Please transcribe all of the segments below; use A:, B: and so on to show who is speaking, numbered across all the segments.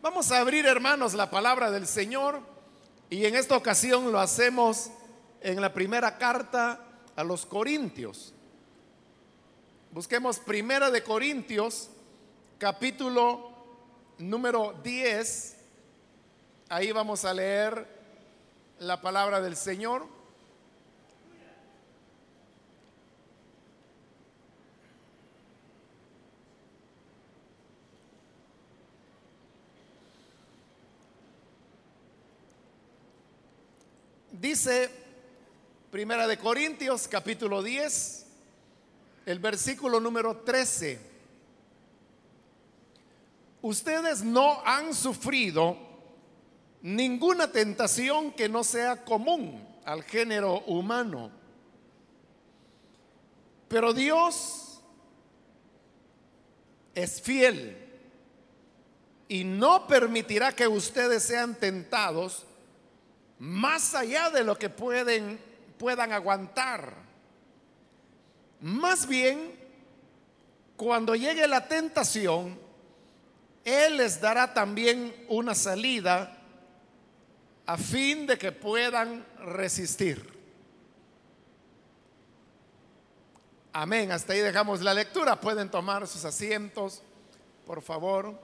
A: Vamos a abrir, hermanos, la palabra del Señor y en esta ocasión lo hacemos en la primera carta a los Corintios. Busquemos Primera de Corintios, capítulo número 10. Ahí vamos a leer la palabra del Señor. Dice Primera de Corintios capítulo 10, el versículo número 13. Ustedes no han sufrido ninguna tentación que no sea común al género humano. Pero Dios es fiel y no permitirá que ustedes sean tentados más allá de lo que pueden puedan aguantar. Más bien, cuando llegue la tentación, Él les dará también una salida a fin de que puedan resistir. Amén. Hasta ahí dejamos la lectura. Pueden tomar sus asientos, por favor.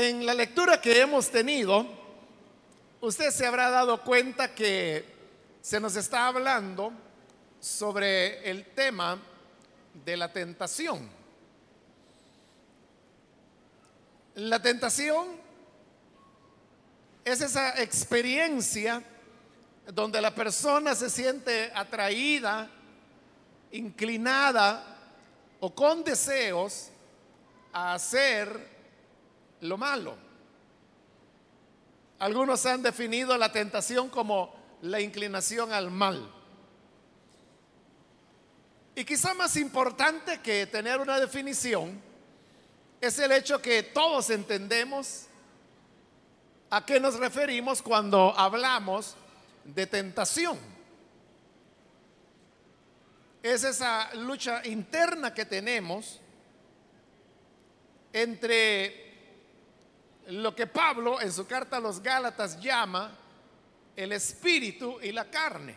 A: En la lectura que hemos tenido, usted se habrá dado cuenta que se nos está hablando sobre el tema de la tentación. La tentación es esa experiencia donde la persona se siente atraída, inclinada o con deseos a hacer lo malo. Algunos han definido la tentación como la inclinación al mal. Y quizá más importante que tener una definición es el hecho que todos entendemos a qué nos referimos cuando hablamos de tentación. Es esa lucha interna que tenemos entre lo que Pablo en su carta a los Gálatas llama el espíritu y la carne.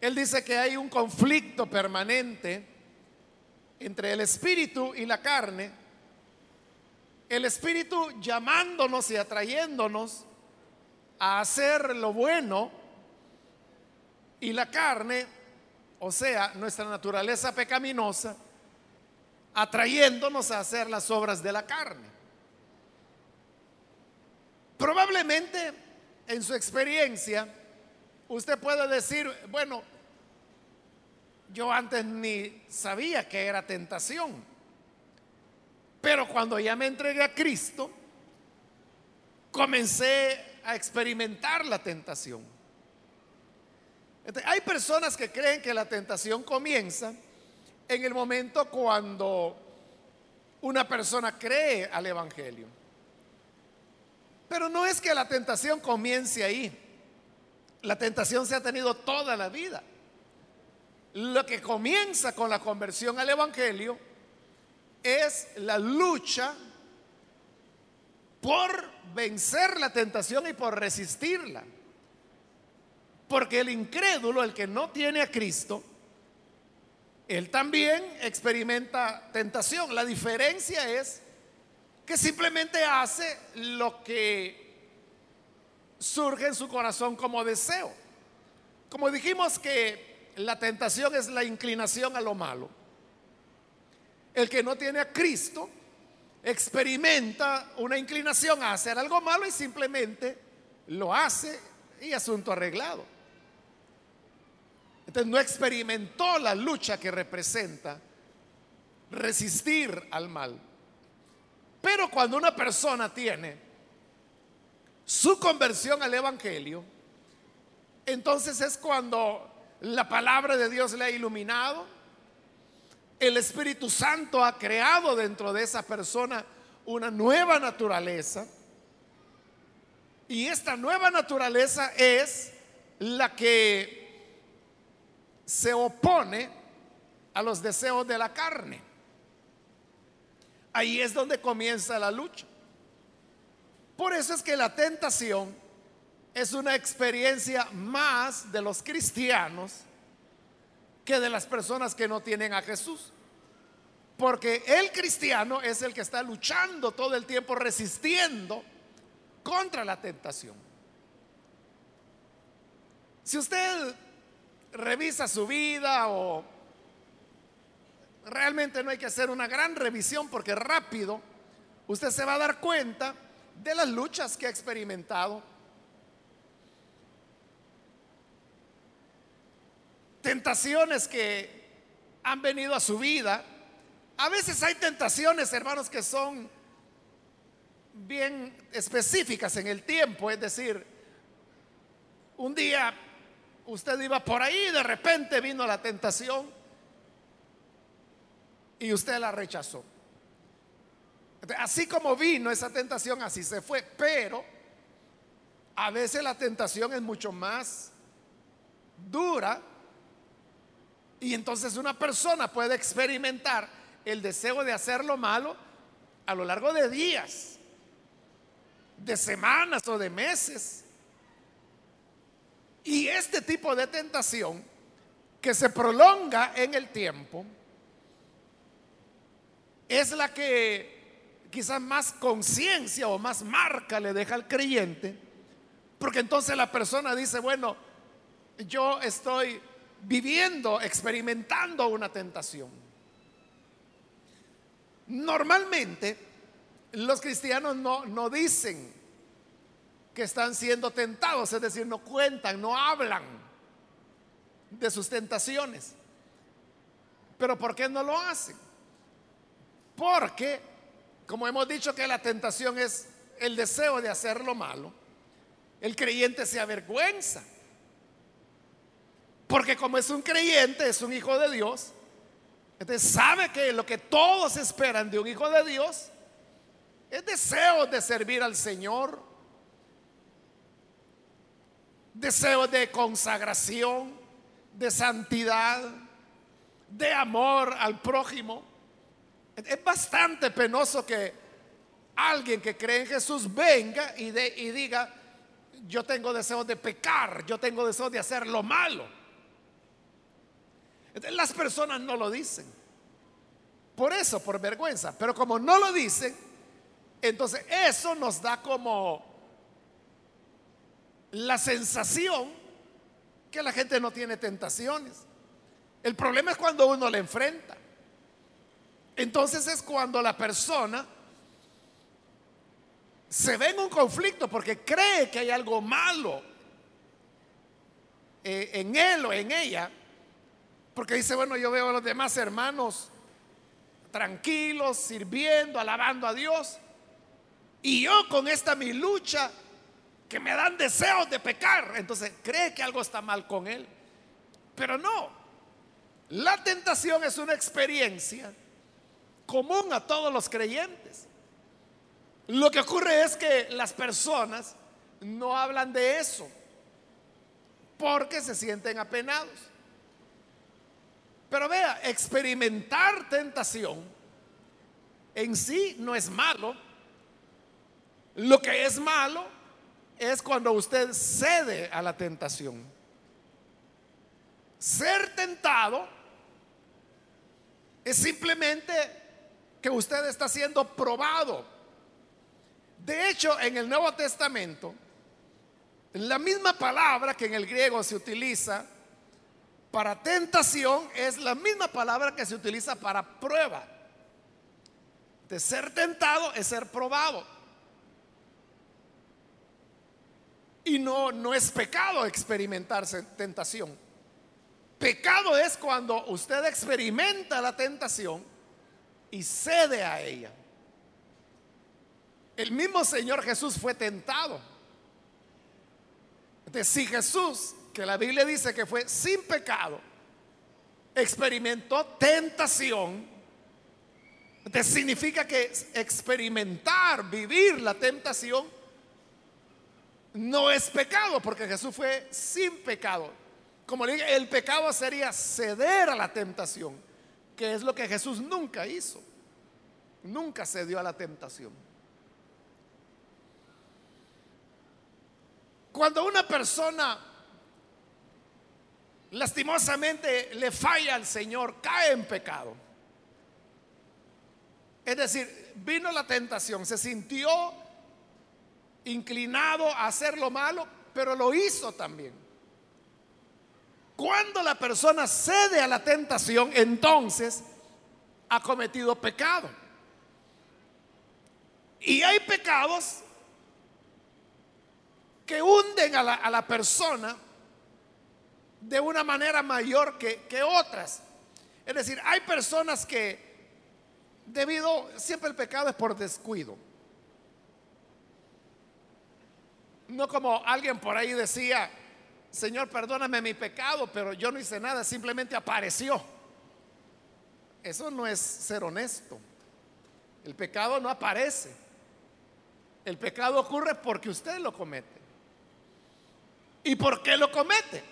A: Él dice que hay un conflicto permanente entre el espíritu y la carne. El espíritu llamándonos y atrayéndonos a hacer lo bueno y la carne, o sea, nuestra naturaleza pecaminosa, atrayéndonos a hacer las obras de la carne. Probablemente en su experiencia usted puede decir, bueno, yo antes ni sabía que era tentación, pero cuando ya me entregué a Cristo, comencé a experimentar la tentación. hay personas que creen que la tentación comienza en el momento cuando una persona cree al Evangelio. Pero no es que la tentación comience ahí. La tentación se ha tenido toda la vida. Lo que comienza con la conversión al Evangelio es la lucha por vencer la tentación y por resistirla. Porque el incrédulo, el que no tiene a Cristo, él también experimenta tentación. La diferencia es que simplemente hace lo que surge en su corazón como deseo. Como dijimos que la tentación es la inclinación a lo malo. El que no tiene a Cristo experimenta una inclinación a hacer algo malo y simplemente lo hace y asunto arreglado. Entonces no experimentó la lucha que representa resistir al mal. Pero cuando una persona tiene su conversión al Evangelio, entonces es cuando la palabra de Dios le ha iluminado, el Espíritu Santo ha creado dentro de esa persona una nueva naturaleza, y esta nueva naturaleza es la que se opone a los deseos de la carne. Ahí es donde comienza la lucha. Por eso es que la tentación es una experiencia más de los cristianos que de las personas que no tienen a Jesús. Porque el cristiano es el que está luchando todo el tiempo, resistiendo contra la tentación. Si usted revisa su vida o realmente no hay que hacer una gran revisión porque rápido usted se va a dar cuenta de las luchas que ha experimentado. Tentaciones que han venido a su vida. A veces hay tentaciones, hermanos, que son bien específicas en el tiempo. Es decir, un día usted iba por ahí y de repente vino la tentación y usted la rechazó. Así como vino esa tentación, así se fue. Pero a veces la tentación es mucho más dura y entonces una persona puede experimentar el deseo de hacer lo malo a lo largo de días, de semanas o de meses. Y este tipo de tentación que se prolonga en el tiempo es la que quizás más conciencia o más marca le deja al creyente, porque entonces la persona dice, bueno, yo estoy viviendo, experimentando una tentación. Normalmente los cristianos no, no dicen que están siendo tentados, es decir, no cuentan, no hablan de sus tentaciones. Pero ¿por qué no lo hacen? Porque como hemos dicho que la tentación es el deseo de hacer lo malo, el creyente se avergüenza. Porque como es un creyente, es un hijo de Dios, entonces sabe que lo que todos esperan de un hijo de Dios es deseo de servir al Señor, deseo de consagración, de santidad, de amor al prójimo. Es bastante penoso que alguien que cree en Jesús venga y, diga, yo tengo deseo de pecar, yo tengo deseo de hacer lo malo. Las personas no lo dicen. Por eso, por vergüenza. Pero como no lo dicen, entonces eso nos da como la sensación que la gente no tiene tentaciones. El problema es cuando uno le enfrenta. Entonces es cuando la persona se ve en un conflicto porque cree que hay algo malo eh, en él o en ella, porque dice, bueno, yo veo a los demás hermanos tranquilos, sirviendo, alabando a Dios, y yo con esta mi lucha, que me dan deseos de pecar, entonces cree que algo está mal con él, pero no, la tentación es una experiencia común a todos los creyentes. Lo que ocurre es que las personas no hablan de eso porque se sienten apenados. Pero vea, experimentar tentación en sí no es malo. Lo que es malo es cuando usted cede a la tentación. Ser tentado es simplemente que usted está siendo probado. De hecho, en el Nuevo Testamento, la misma palabra que en el griego se utiliza para tentación es la misma palabra que se utiliza para prueba. De ser tentado es ser probado. Y no, no es pecado experimentar tentación. Pecado es cuando usted experimenta la tentación y cede a ella. El mismo Señor Jesús fue tentado. Entonces, si Jesús, que la Biblia dice que fue sin pecado, experimentó tentación, entonces significa que experimentar, vivir la tentación, no es pecado, porque Jesús fue sin pecado. Como le dije, el pecado sería ceder a la tentación, que es lo que Jesús nunca hizo. Nunca cedió a la tentación. Cuando una persona lastimosamente le falla al Señor, cae en pecado. Es decir, vino la tentación, se sintió inclinado a hacer lo malo, pero lo hizo también. Cuando la persona cede a la tentación, entonces ha cometido pecado. Y hay pecados que hunden a la, persona de una manera mayor que, que otras. Es decir, hay personas que debido, siempre el pecado es por descuido. No como alguien por ahí decía, Señor, perdóname mi pecado, pero yo no hice nada, simplemente apareció. Eso no es ser honesto. El pecado no aparece. El pecado ocurre porque usted lo comete. ¿Y por qué lo comete?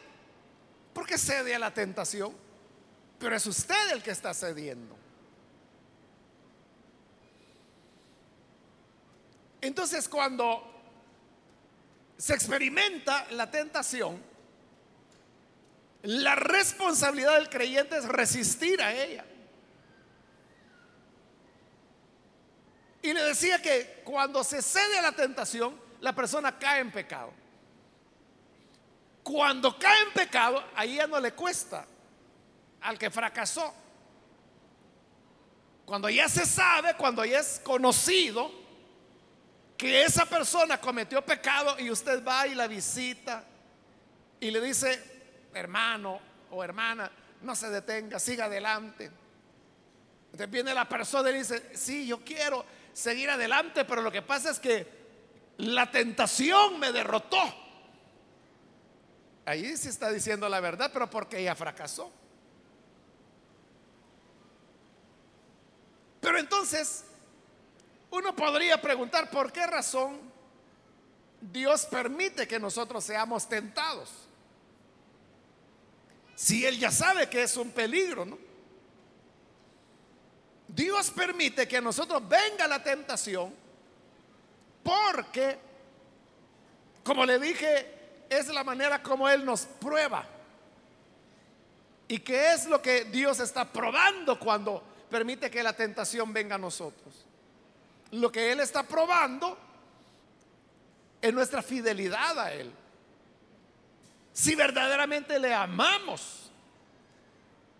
A: Porque cede a la tentación. Pero es usted el que está cediendo. Entonces cuando se experimenta la tentación, la responsabilidad del creyente es resistir a ella. Y le decía que cuando se cede a la tentación, la persona cae en pecado. Cuando cae en pecado, ahí ya no le cuesta al que fracasó. Cuando ya se sabe, cuando ya es conocido, que esa persona cometió pecado y usted va y la visita y le dice, hermano o hermana, no se detenga, siga adelante. Entonces viene la persona y dice, sí, yo quiero seguir adelante, pero lo que pasa es que la tentación me derrotó. Ahí sí está diciendo la verdad, pero porque ella fracasó. Pero entonces uno podría preguntar por qué razón Dios permite que nosotros seamos tentados. Si Él ya sabe que es un peligro. Dios permite que a nosotros venga la tentación porque, como le dije, es la manera como Él nos prueba. ¿Y qué es lo que Dios está probando cuando permite que la tentación venga a nosotros? Lo que Él está probando es nuestra fidelidad a Él. Si verdaderamente le amamos,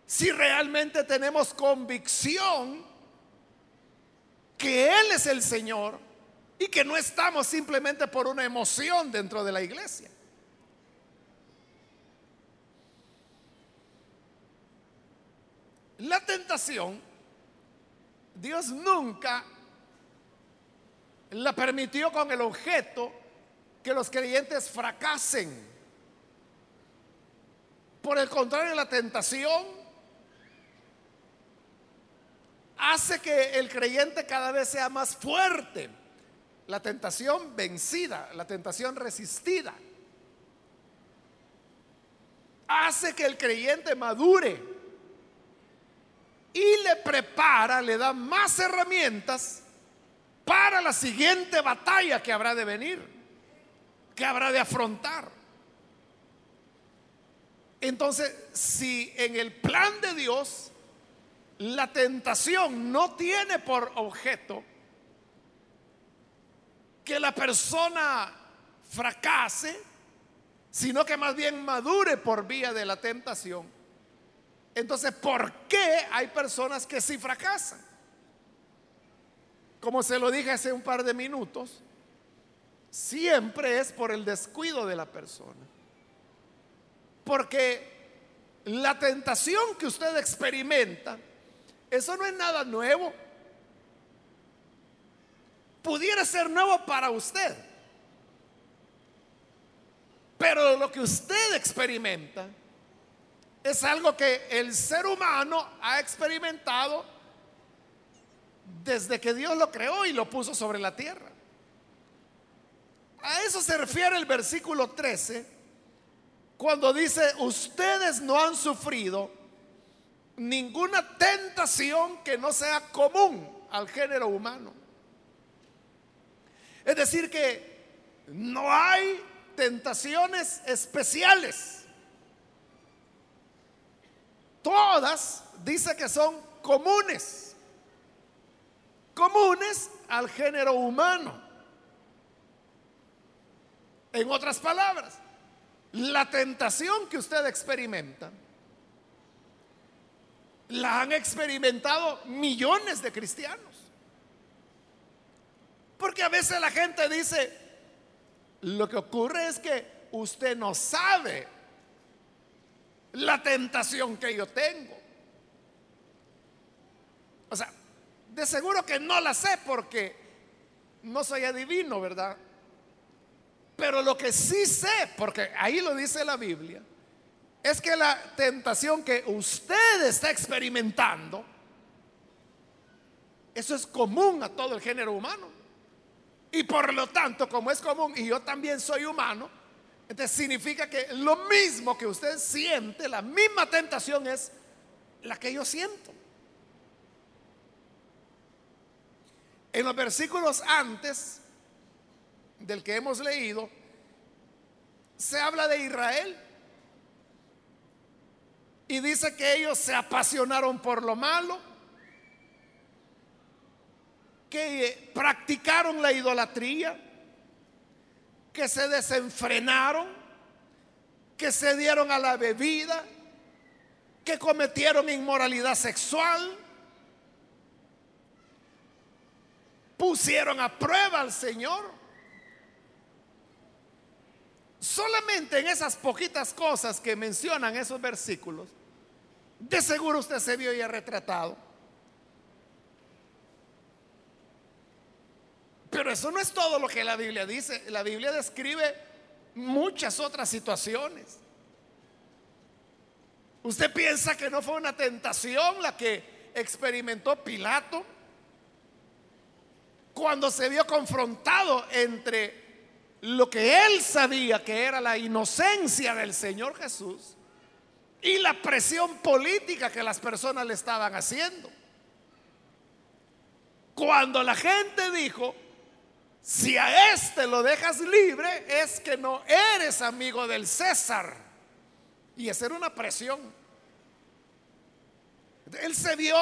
A: si realmente tenemos convicción que Él es el Señor y que no estamos simplemente por una emoción dentro de la iglesia. La tentación, Dios nunca la permitió con el objeto que los creyentes fracasen. Por el contrario, la tentación hace que el creyente cada vez sea más fuerte. La tentación vencida, la tentación resistida. Hace que el creyente madure y le prepara, le da más herramientas para la siguiente batalla que habrá de venir, que habrá de afrontar. Entonces, si en el plan de Dios la tentación no tiene por objeto que la persona fracase, sino que más bien madure por vía de la tentación, entonces, ¿por qué hay personas que sí fracasan? como se lo dije hace un par de minutos, siempre es por el descuido de la persona. Porque la tentación que usted experimenta, eso no es nada nuevo. Pudiera ser nuevo para usted. Pero lo que usted experimenta es algo que el ser humano ha experimentado desde que Dios lo creó y lo puso sobre la tierra. A eso se refiere el versículo 13, cuando dice, ustedes no han sufrido ninguna tentación que no sea común al género humano. Es decir, que no hay tentaciones especiales. Todas dice que son comunes. Comunes al género humano. En otras palabras, la tentación que usted experimenta la han experimentado millones de cristianos. Porque a veces la gente dice, lo que ocurre es que usted no sabe la tentación que yo tengo. O sea, de seguro que no la sé porque no soy adivino, ¿verdad? Pero lo que sí sé, porque ahí lo dice la Biblia, es que la tentación que usted está experimentando, eso es común a todo el género humano. Y por lo tanto, como es común y yo también soy humano, entonces significa que lo mismo que usted siente, la misma tentación es la que yo siento. En los versículos antes del que hemos leído, se habla de Israel. Y dice que ellos se apasionaron por lo malo, que practicaron la idolatría, que se desenfrenaron, que se dieron a la bebida, que cometieron inmoralidad sexual, pusieron a prueba al Señor Solamente en esas poquitas cosas que mencionan esos versículos, de seguro usted se vio ya retratado. Pero eso no es todo lo que la Biblia dice. La Biblia describe muchas otras situaciones. ¿Usted piensa que no fue una tentación la que experimentó Pilato cuando se vio confrontado entre lo que él sabía que era la inocencia del Señor Jesús y la presión política que las personas le estaban haciendo. Cuando la gente dijo, si a este lo dejas libre, es que no eres amigo del César. Y esa era una presión. Él se vio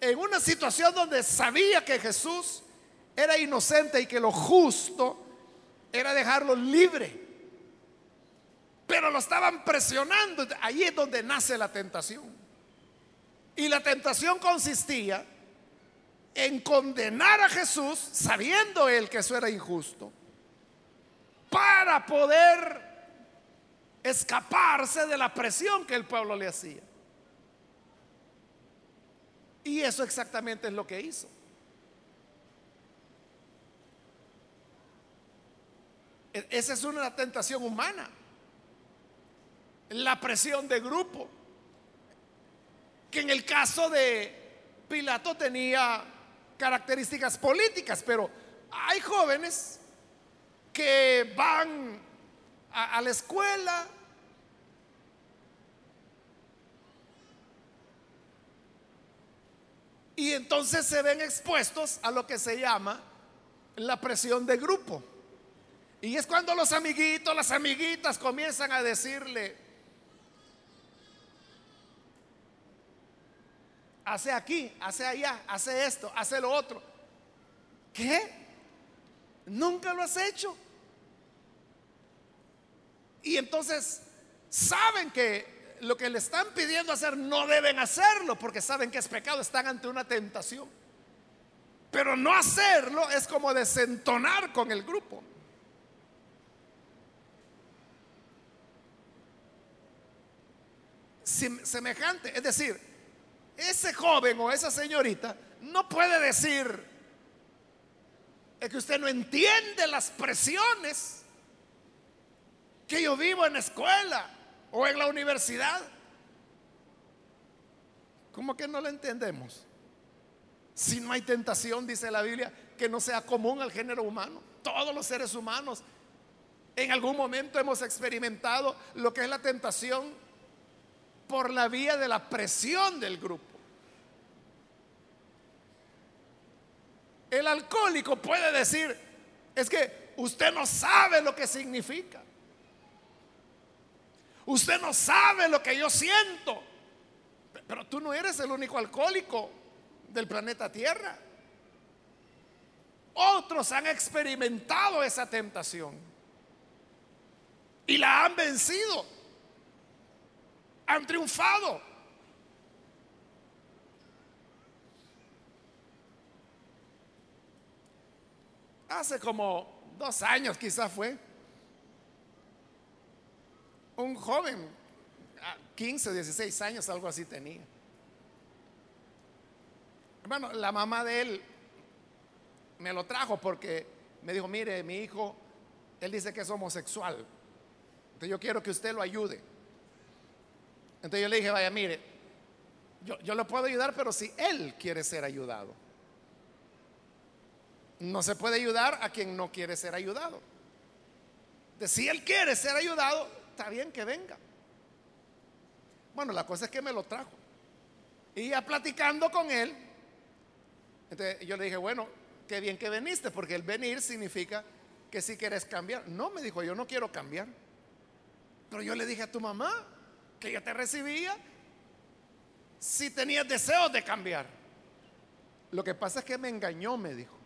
A: en una situación donde sabía que Jesús era inocente y que lo justo era dejarlo libre. Pero lo estaban presionando. Ahí es donde nace la tentación. Y la tentación consistía en condenar a Jesús, sabiendo él que eso era injusto, para poder escaparse de la presión que el pueblo le hacía. Y eso exactamente es lo que hizo. Esa es una tentación humana. La presión de grupo. Que en el caso de Pilato tenía características políticas, pero hay jóvenes que van a, a la escuela, Y entonces se ven expuestos a lo que se llama la presión de grupo. Y es cuando los amiguitos, las amiguitas comienzan a decirle, hace aquí, hace allá, hace esto, hace lo otro. ¿Qué? Nunca lo has hecho. Y entonces saben que lo que le están pidiendo hacer no deben hacerlo porque saben que es pecado, están ante una tentación. Pero no hacerlo es como desentonar con el grupo. Semejante. Es decir, ese joven o esa señorita no puede decir que usted no entiende las presiones que yo vivo en la escuela o en la universidad. ¿Cómo que no lo entendemos? Si no hay tentación, dice la Biblia, que no sea común al género humano. Todos los seres humanos En algún momento hemos experimentado lo que es la tentación por la vía de la presión del grupo. El alcohólico puede decir, es que usted no sabe lo que significa. Usted no sabe lo que yo siento. Pero tú no eres el único alcohólico del planeta Tierra. Otros han experimentado esa tentación y la han vencido. Han triunfado. Hace como dos años quizás fue, un joven, 15, 16 años, algo así tenía. Bueno, la mamá de él me lo trajo porque me dijo, mire, mi hijo, él dice que es homosexual. Entonces yo quiero que usted lo ayude. Entonces yo le dije, vaya, mire, yo, yo lo puedo ayudar, pero si él quiere ser ayudado. No se puede ayudar a quien no quiere ser ayudado. De si él quiere ser ayudado, está bien que venga. Bueno, la cosa es que me lo trajo. Y ya platicando con él, entonces yo le dije, bueno, qué bien que viniste, porque el venir significa que si quieres cambiar. No, me dijo, yo no quiero cambiar. Pero yo le dije a tu mamá que yo te recibía si tenías deseos de cambiar. Lo que pasa es que me engañó, me dijo.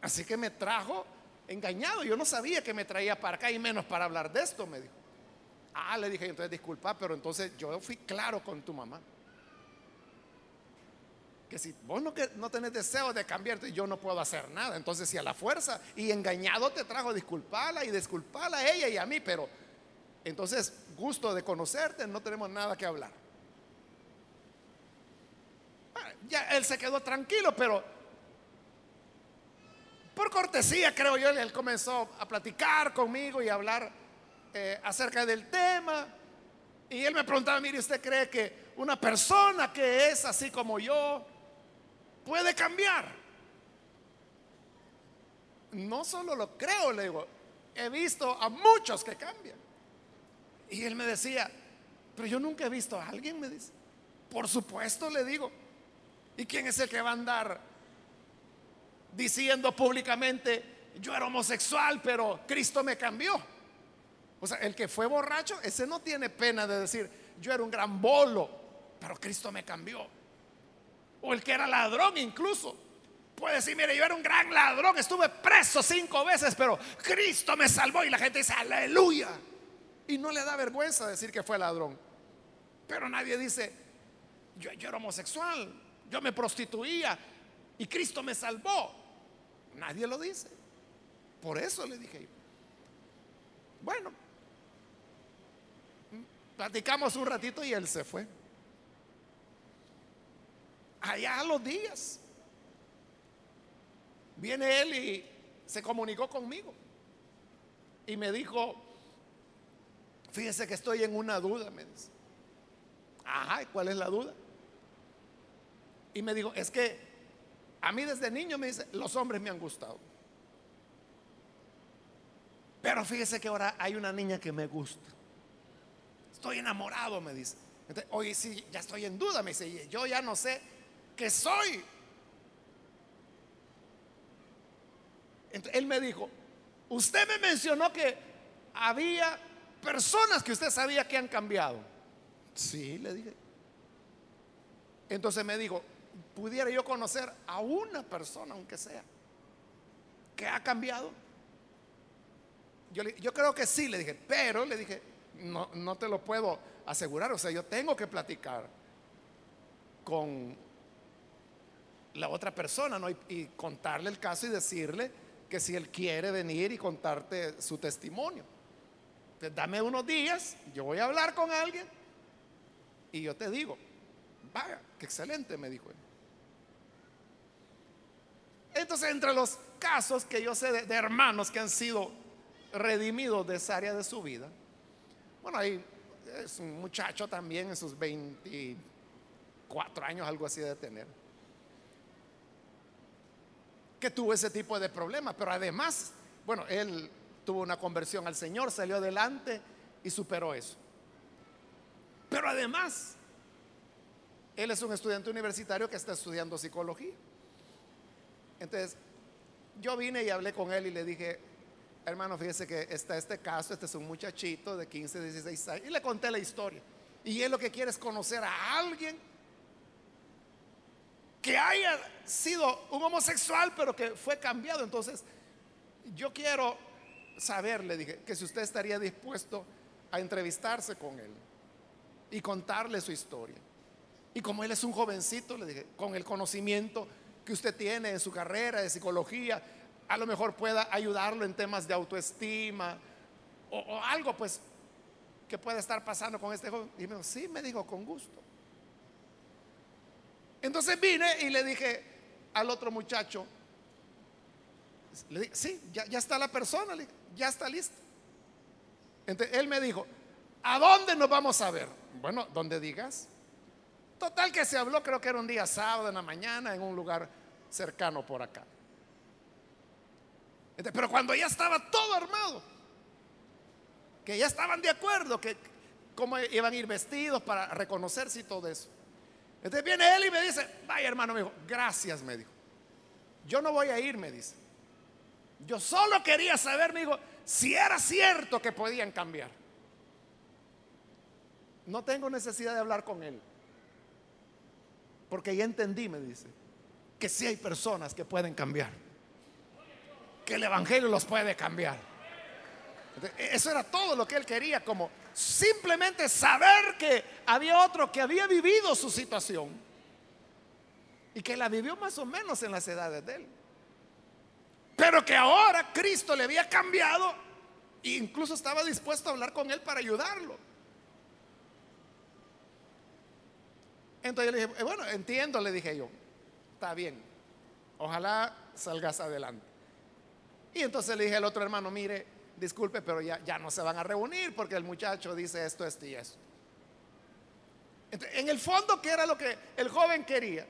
A: Así que me trajo engañado. Yo no sabía que me traía para acá y menos para hablar de esto, me dijo. Ah, le dije, entonces disculpa, pero entonces yo fui claro con tu mamá. Que si vos no, que, no tenés deseo de cambiarte, yo no puedo hacer nada. Entonces, si a la fuerza y engañado te trajo, disculpala y disculpala a ella y a mí, pero entonces, gusto de conocerte, no tenemos nada que hablar. Ya él se quedó tranquilo, pero por cortesía, creo yo, él comenzó a platicar conmigo y a hablar eh, acerca del tema. Y él me preguntaba, mire, ¿usted cree que una persona que es así como yo puede cambiar? No solo lo creo, le digo, he visto a muchos que cambian. Y él me decía, pero yo nunca he visto a alguien, me dice. Por supuesto, le digo. ¿Y quién es el que va a andar diciendo públicamente, yo era homosexual, pero Cristo me cambió. O sea, el que fue borracho, ese no tiene pena de decir, yo era un gran bolo, pero Cristo me cambió. O el que era ladrón incluso. Puede decir, mire, yo era un gran ladrón, estuve preso cinco veces, pero Cristo me salvó y la gente dice, aleluya. Y no le da vergüenza decir que fue ladrón. Pero nadie dice, yo, yo era homosexual, yo me prostituía y Cristo me salvó. Nadie lo dice. Por eso le dije Bueno, platicamos un ratito y él se fue. Allá a los días, viene él y se comunicó conmigo. Y me dijo, fíjese que estoy en una duda, me dice. Ajá, ¿cuál es la duda? Y me dijo, es que a mí desde niño me dice, los hombres me han gustado. Pero fíjese que ahora hay una niña que me gusta. Estoy enamorado, me dice. hoy sí, ya estoy en duda, me dice, yo ya no sé qué soy. Entonces, él me dijo, usted me mencionó que había personas que usted sabía que han cambiado. Sí, le dije. Entonces me dijo, pudiera yo conocer a una persona, aunque sea, que ha cambiado? Yo, yo creo que sí, le dije, pero le dije, no, no te lo puedo asegurar, o sea, yo tengo que platicar con la otra persona ¿no? y, contarle el caso y decirle que si él quiere venir y contarte su testimonio. Dame unos días, yo voy a hablar con alguien y yo te digo, vaya, qué excelente, me dijo él. Entonces, entre los casos que yo sé de, hermanos que han sido redimidos de esa área de su vida, bueno, ahí es un muchacho también en sus 24 años, algo así de tener, que tuvo ese tipo de problemas, pero además, bueno, él tuvo una conversión al Señor, salió adelante y superó eso. Pero además, él es un estudiante universitario que está estudiando psicología. Entonces, yo vine y hablé con él y le dije, hermano, fíjese que está este caso, este es un muchachito de 15, 16 años, y le conté la historia. Y él lo que quiere es conocer a alguien que haya sido un homosexual, pero que fue cambiado. Entonces, yo quiero saber, le dije, que si usted estaría dispuesto a entrevistarse con él y contarle su historia. Y como él es un jovencito, le dije, con el conocimiento que usted tiene en su carrera de psicología, a lo mejor pueda ayudarlo en temas de autoestima o, algo pues que pueda estar pasando con este joven. Y me dijo, sí, me dijo, con gusto. Entonces vine y le dije al otro muchacho, le dije, sí, ya, está la persona, ya está lista. Entonces él me dijo, ¿a dónde nos vamos a ver? Bueno, donde digas. Total que se habló, creo que era un día sábado en la mañana, en un lugar cercano por acá. Pero cuando ya estaba todo armado, que ya estaban de acuerdo, que cómo iban a ir vestidos para reconocerse y todo eso. Entonces viene él y me dice, vaya hermano, me dijo, gracias, me dijo. Yo no voy a ir, me dice. Yo solo quería saber, me dijo, si era cierto que podían cambiar. No tengo necesidad de hablar con él. Porque ya entendí, me dice, que sí hay personas que pueden cambiar. Que el Evangelio los puede cambiar. Eso era todo lo que él quería, como simplemente saber que había otro que había vivido su situación y que la vivió más o menos en las edades de él. Pero que ahora Cristo le había cambiado e incluso estaba dispuesto a hablar con él para ayudarlo. Entonces yo le dije, eh, bueno, entiendo, le dije yo, está bien, ojalá salgas adelante. Y entonces le dije al otro hermano, mire, disculpe, pero ya, ya no se van a reunir porque el muchacho dice esto, esto y esto. en el fondo, ¿qué era lo que el joven quería?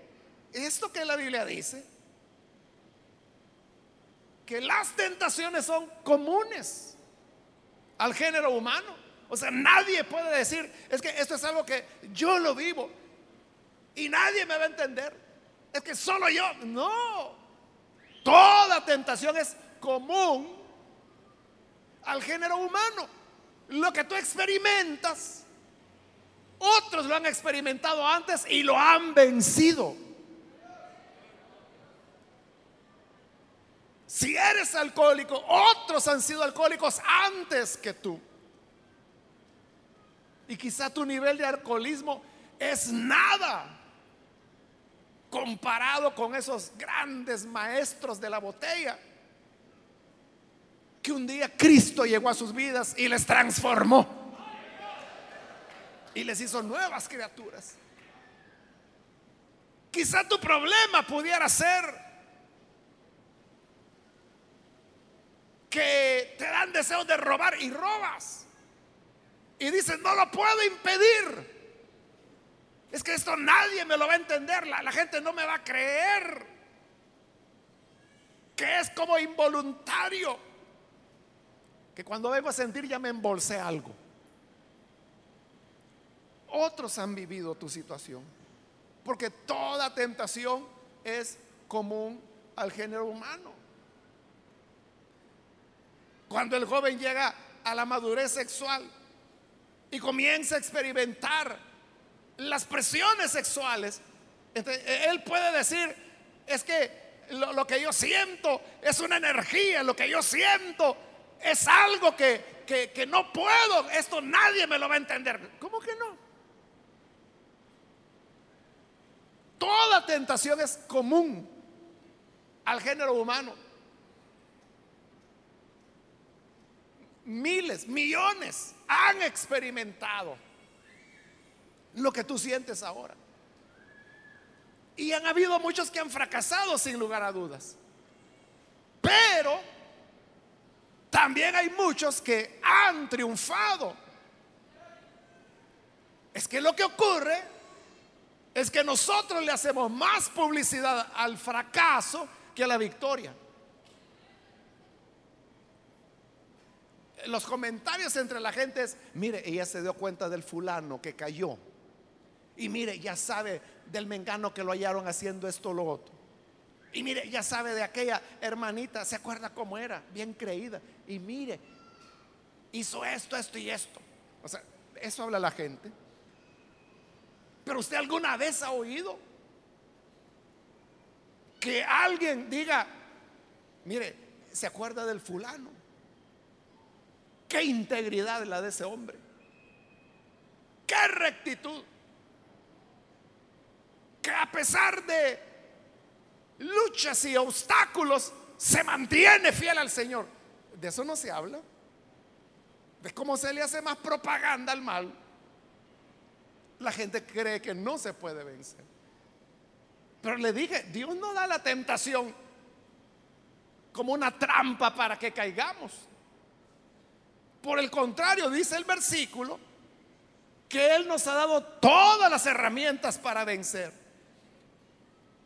A: Esto que la Biblia dice, que las tentaciones son comunes al género humano. O sea, nadie puede decir, es que esto es algo que yo lo vivo y nadie me va a entender. Es que solo yo, no. Toda tentación es común al género humano. Lo que tú experimentas, otros lo han experimentado antes y lo han vencido. Si eres alcohólico, otros han sido alcohólicos antes que tú. Y quizá tu nivel de alcoholismo es nada comparado con esos grandes maestros de la botella que un día Cristo llegó a sus vidas y les transformó y les hizo nuevas criaturas. Quizá tu problema pudiera ser que te dan deseos de robar y robas. Y dices, no lo puedo impedir. Es que esto nadie me lo va a entender, la, la gente no me va a creer. Que es como involuntario. Que cuando vengo a sentir ya me embolsé algo. Otros han vivido tu situación. Porque toda tentación es común al género humano. Cuando el joven llega a la madurez sexual y comienza a experimentar las presiones sexuales, e, él puede decir, es que lo, que yo siento es una energía, lo que yo siento es algo que, que no puedo, esto nadie me lo va a entender. ¿Cómo que no? Toda tentación es común al género humano. Miles, millones han experimentado lo que tú sientes ahora. Y han habido muchos que han fracasado sin lugar a dudas. Pero también hay muchos que han triunfado. Es que lo que ocurre es que nosotros le hacemos más publicidad al fracaso que a la victoria. Los comentarios entre la gente es, mire, ella se dio cuenta del fulano que cayó. Y mire, ya sabe del mengano que lo hallaron haciendo esto o lo otro. Y mire, ya sabe de aquella hermanita, se acuerda cómo era, bien creída. Y mire, hizo esto, esto y esto. O sea, eso habla la gente. Pero usted alguna vez ha oído que alguien diga, mire, se acuerda del fulano. Qué integridad la de ese hombre. Qué rectitud. Que a pesar de luchas y obstáculos se mantiene fiel al Señor. De eso no se habla. De cómo se le hace más propaganda al mal. La gente cree que no se puede vencer. Pero le dije, Dios no da la tentación como una trampa para que caigamos. Por el contrario, dice el versículo, que Él nos ha dado todas las herramientas para vencer.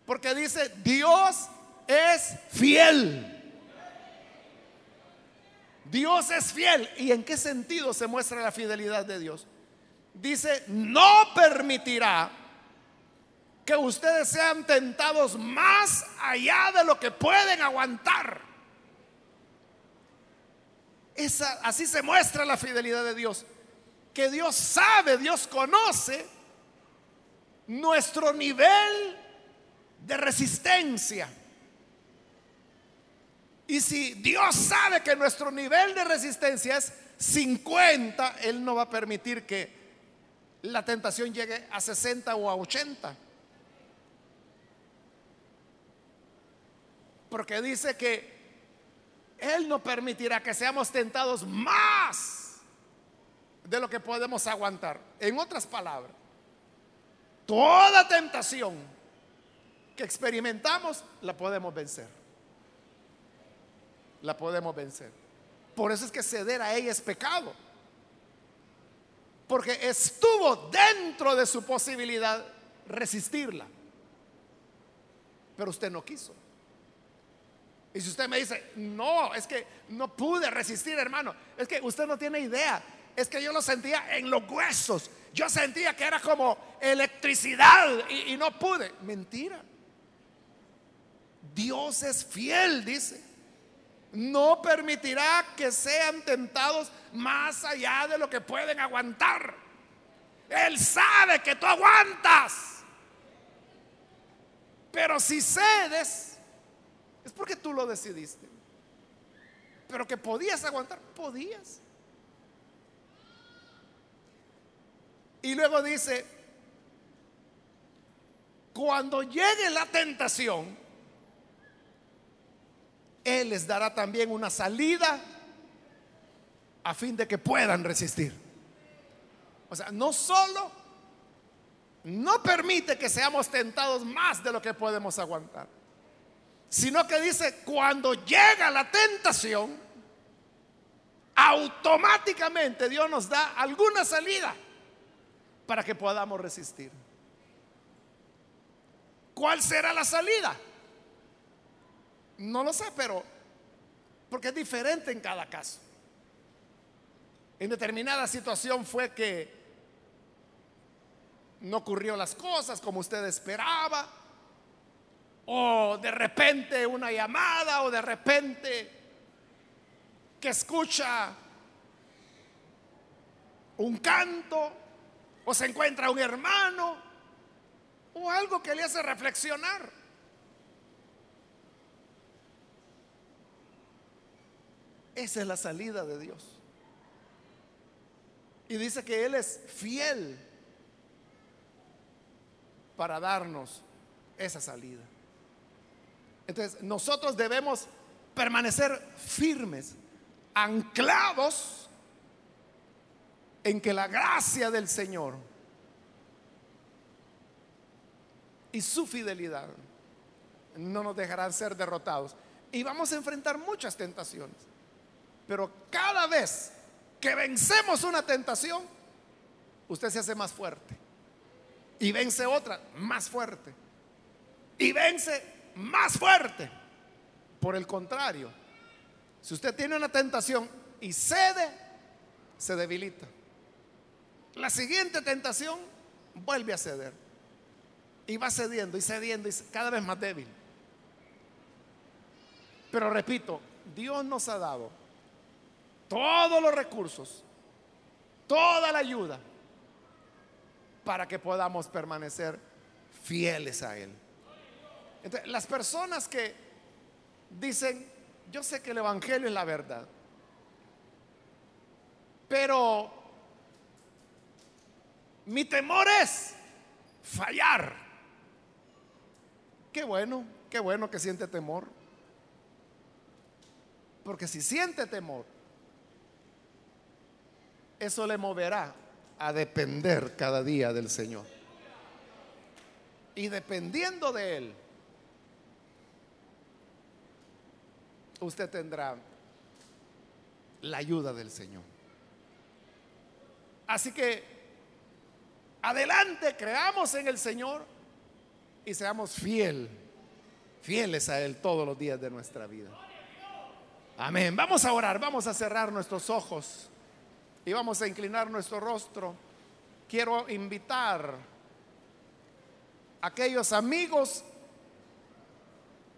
A: Porque dice, Dios es fiel. Dios es fiel. ¿Y en qué sentido se muestra la fidelidad de Dios? Dice, no permitirá que ustedes sean tentados más allá de lo que pueden aguantar. Esa, así se muestra la fidelidad de Dios. Que Dios sabe, Dios conoce nuestro nivel de resistencia. Y si Dios sabe que nuestro nivel de resistencia es 50, Él no va a permitir que la tentación llegue a 60 o a 80. Porque dice que Él no permitirá que seamos tentados más de lo que podemos aguantar. En otras palabras, toda tentación que experimentamos la podemos vencer. La podemos vencer. Por eso es que ceder a ella es pecado. Porque estuvo dentro de su posibilidad resistirla. Pero usted no quiso. Y si usted me dice, no, es que no pude resistir, hermano, es que usted no tiene idea. Es que yo lo sentía en los huesos. Yo sentía que era como electricidad y, no pude. Mentira. Dios es fiel, dice. No permitirá que sean tentados más allá de lo que pueden aguantar. Él sabe que tú aguantas. Pero si cedes, es porque tú lo decidiste. Pero que podías aguantar, podías. Y luego dice, cuando llegue la tentación, Él les dará también una salida a fin de que puedan resistir. O sea, no solo no permite que seamos tentados más de lo que podemos aguantar sino que dice, cuando llega la tentación, automáticamente Dios nos da alguna salida para que podamos resistir. ¿Cuál será la salida? No lo sé, pero porque es diferente en cada caso. En determinada situación fue que no ocurrió las cosas como usted esperaba o de repente una llamada, o de repente que escucha un canto, o se encuentra un hermano, o algo que le hace reflexionar. Esa es la salida de Dios. Y dice que Él es fiel para darnos esa salida. Entonces, nosotros debemos permanecer firmes, anclados en que la gracia del Señor y su fidelidad no nos dejarán ser derrotados. Y vamos a enfrentar muchas tentaciones. Pero cada vez que vencemos una tentación, usted se hace más fuerte. Y vence otra más fuerte. Y vence más fuerte. Por el contrario, si usted tiene una tentación y cede, se debilita. La siguiente tentación vuelve a ceder. Y va cediendo y cediendo y cada vez más débil. Pero repito, Dios nos ha dado todos los recursos, toda la ayuda para que podamos permanecer fieles a Él. Las personas que dicen, yo sé que el Evangelio es la verdad, pero mi temor es fallar. Qué bueno, qué bueno que siente temor. Porque si siente temor, eso le moverá a depender cada día del Señor. Y dependiendo de Él, usted tendrá la ayuda del Señor. Así que adelante, creamos en el Señor y seamos fiel, fieles a Él todos los días de nuestra vida. Amén. Vamos a orar, vamos a cerrar nuestros ojos y vamos a inclinar nuestro rostro. Quiero invitar a aquellos amigos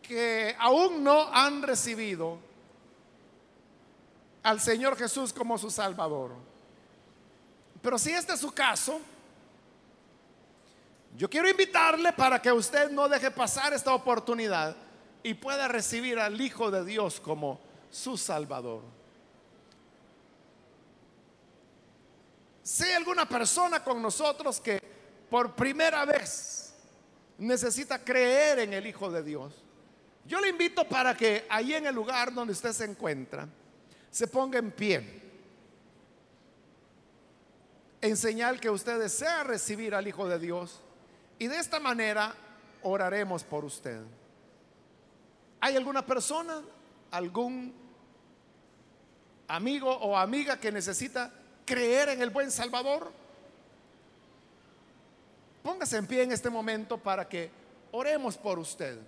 A: que aún no han recibido al Señor Jesús como su Salvador. Pero si este es su caso, yo quiero invitarle para que usted no deje pasar esta oportunidad y pueda recibir al Hijo de Dios como su Salvador. Si hay alguna persona con nosotros que por primera vez necesita creer en el Hijo de Dios, yo le invito para que ahí en el lugar donde usted se encuentra, se ponga en pie. En señal que usted desea recibir al Hijo de Dios. Y de esta manera oraremos por usted. ¿Hay alguna persona, algún amigo o amiga que necesita creer en el buen Salvador? Póngase en pie en este momento para que oremos por usted.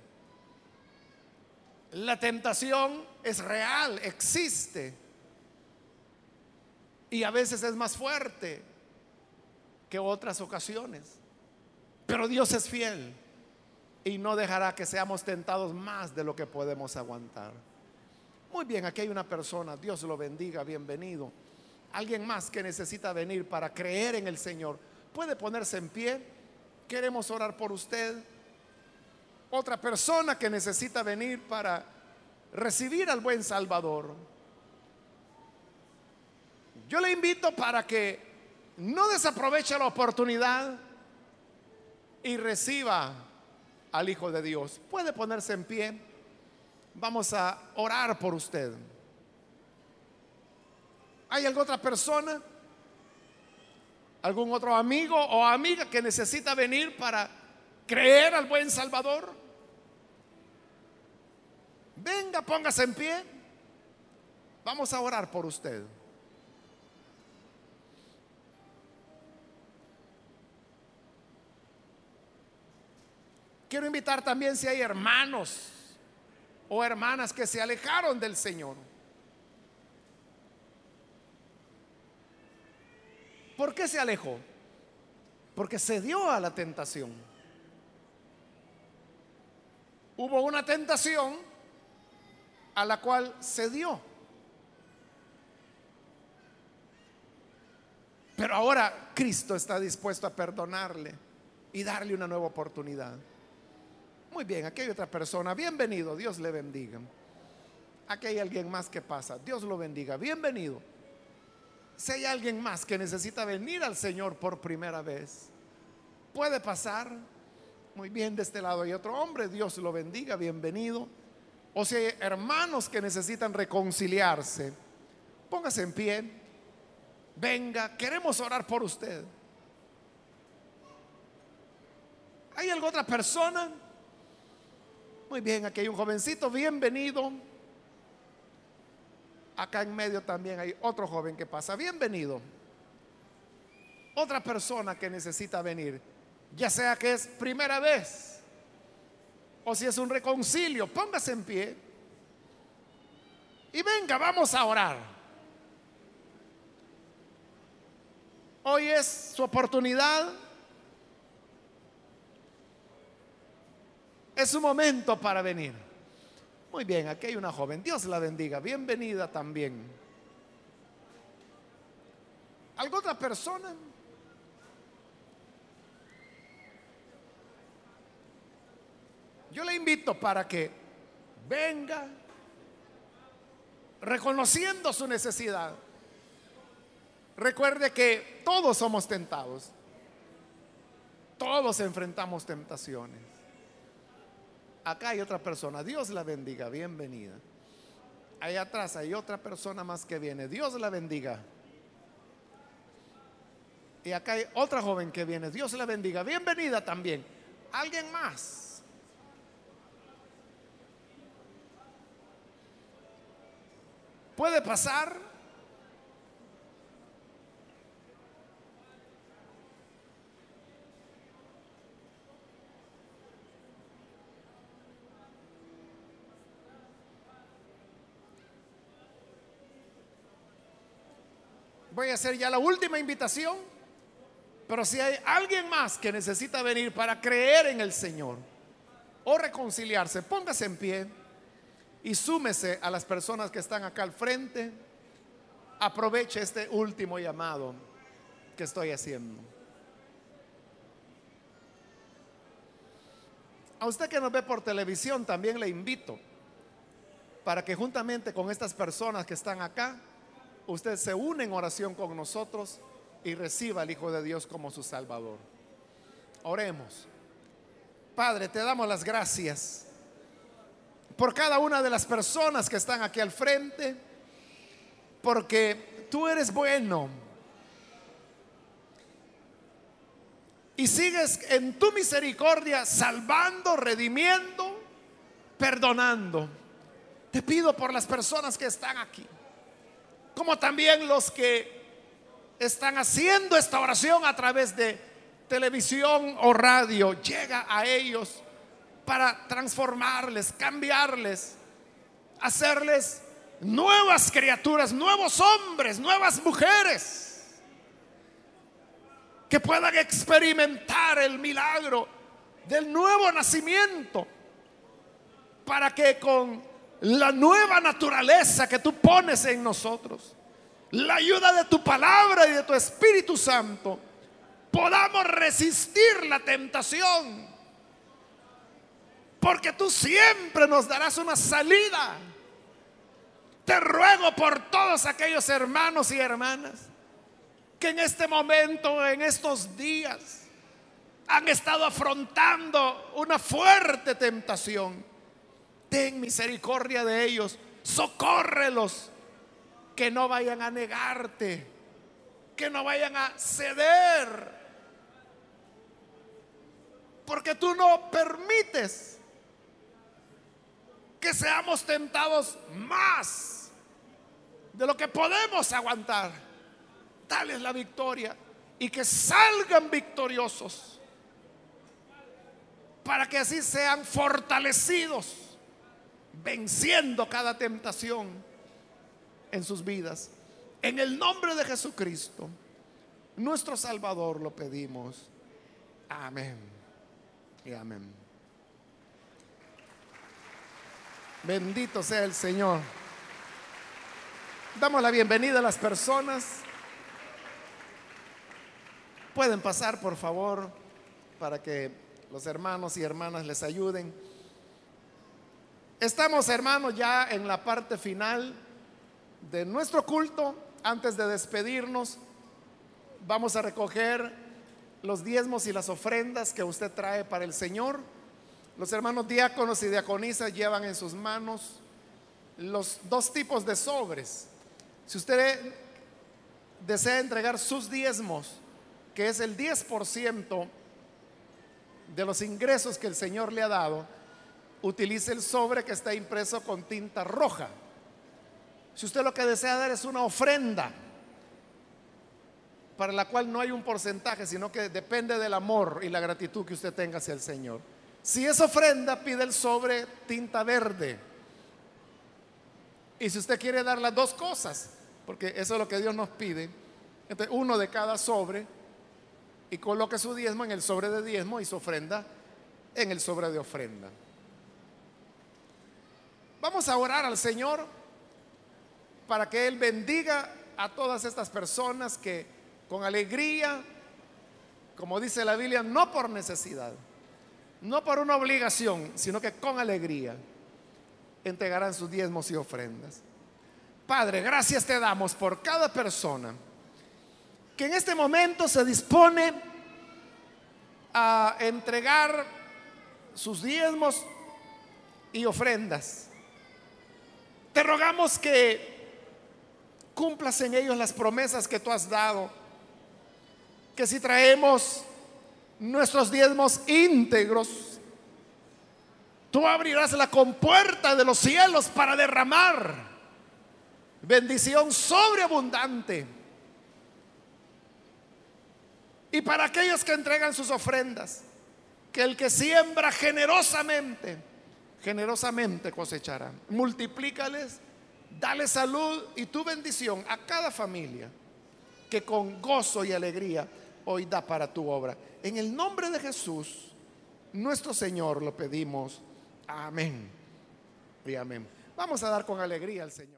A: La tentación es real, existe. Y a veces es más fuerte que otras ocasiones. Pero Dios es fiel y no dejará que seamos tentados más de lo que podemos aguantar. Muy bien, aquí hay una persona, Dios lo bendiga, bienvenido. Alguien más que necesita venir para creer en el Señor, puede ponerse en pie. Queremos orar por usted. Otra persona que necesita venir para recibir al buen Salvador. Yo le invito para que no desaproveche la oportunidad y reciba al Hijo de Dios. Puede ponerse en pie. Vamos a orar por usted. ¿Hay alguna otra persona? ¿Algún otro amigo o amiga que necesita venir para creer al buen Salvador? Venga, póngase en pie. Vamos a orar por usted. Quiero invitar también si hay hermanos o hermanas que se alejaron del Señor. ¿Por qué se alejó? Porque se dio a la tentación. Hubo una tentación a la cual se dio. Pero ahora Cristo está dispuesto a perdonarle y darle una nueva oportunidad. Muy bien, aquí hay otra persona. Bienvenido, Dios le bendiga. Aquí hay alguien más que pasa. Dios lo bendiga. Bienvenido. Si hay alguien más que necesita venir al Señor por primera vez, puede pasar. Muy bien, de este lado hay otro hombre. Dios lo bendiga. Bienvenido. O si hay hermanos que necesitan reconciliarse, póngase en pie. Venga, queremos orar por usted. ¿Hay alguna otra persona? Muy bien, aquí hay un jovencito, bienvenido. Acá en medio también hay otro joven que pasa, bienvenido. Otra persona que necesita venir, ya sea que es primera vez o si es un reconcilio. Póngase en pie y venga, vamos a orar. Hoy es su oportunidad. Es su momento para venir. Muy bien, aquí hay una joven. Dios la bendiga. Bienvenida también. ¿Alguna otra persona? Yo le invito para que venga reconociendo su necesidad. Recuerde que todos somos tentados. Todos enfrentamos tentaciones. Acá hay otra persona. Dios la bendiga. Bienvenida. Allá atrás hay otra persona más que viene. Dios la bendiga. Y acá hay otra joven que viene. Dios la bendiga. Bienvenida también. ¿Alguien más? ¿Puede pasar? Voy a hacer ya la última invitación. Pero si hay alguien más que necesita venir para creer en el Señor o reconciliarse, póngase en pie y súmese a las personas que están acá al frente. Aproveche este último llamado que estoy haciendo. A usted que nos ve por televisión también le invito para que juntamente con estas personas que están acá, usted se une en oración con nosotros y reciba al Hijo de Dios como su Salvador. Oremos. Padre, te damos las gracias por cada una de las personas que están aquí al frente, porque tú eres bueno y sigues en tu misericordia salvando, redimiendo, perdonando. Te pido por las personas que están aquí, como también los que están haciendo esta oración a través de televisión o radio, llega a ellos para transformarles, cambiarles, hacerles nuevas criaturas, nuevos hombres, nuevas mujeres, que puedan experimentar el milagro del nuevo nacimiento, para que con la nueva naturaleza que tú pones en nosotros, la ayuda de tu palabra y de tu Espíritu Santo, podamos resistir la tentación. Porque tú siempre nos darás una salida. Te ruego por todos aquellos hermanos y hermanas que en este momento, en estos días, han estado afrontando una fuerte tentación. Ten misericordia de ellos, socórrelos que no vayan a negarte, que no vayan a ceder, porque tú no permites que seamos tentados más de lo que podemos aguantar. Dales la victoria y que salgan victoriosos para que así sean fortalecidos, venciendo cada tentación en sus vidas. En el nombre de Jesucristo, nuestro Salvador, lo pedimos. Amén. Y amén. Bendito sea el Señor. Damos la bienvenida a las personas. Pueden pasar, por favor, para que los hermanos y hermanas les ayuden. Estamos, hermanos, ya en la parte final de nuestro culto, antes de despedirnos, vamos a recoger los diezmos y las ofrendas que usted trae para el Señor. Los hermanos diáconos y diaconisas llevan en sus manos los dos tipos de sobres. Si usted desea entregar sus diezmos, que es el 10% de los ingresos que el Señor le ha dado, utilice el sobre que está impreso con tinta roja. Si usted lo que desea dar es una ofrenda, para la cual no hay un porcentaje, sino que depende del amor y la gratitud que usted tenga hacia el Señor. Si es ofrenda, pide el sobre tinta verde. Y si usted quiere dar las dos cosas, porque eso es lo que Dios nos pide, Entonces, uno de cada sobre y coloque su diezmo en el sobre de diezmo y su ofrenda en el sobre de ofrenda. Vamos a orar al Señor para que Él bendiga a todas estas personas que con alegría, como dice la Biblia, no por necesidad, no por una obligación, sino que con alegría entregarán sus diezmos y ofrendas. Padre, gracias te damos por cada persona que en este momento se dispone a entregar sus diezmos y ofrendas. Te rogamos que cumplas en ellos las promesas que tú has dado, que si traemos nuestros diezmos íntegros, tú abrirás la compuerta de los cielos para derramar bendición sobreabundante y para aquellos que entregan sus ofrendas, que el que siembra generosamente, generosamente cosechará. Multiplícales, dale salud y tu bendición a cada familia que con gozo y alegría hoy da para tu obra. En el nombre de Jesús, nuestro Señor, lo pedimos. Amén. Y amén. Vamos a dar con alegría al Señor.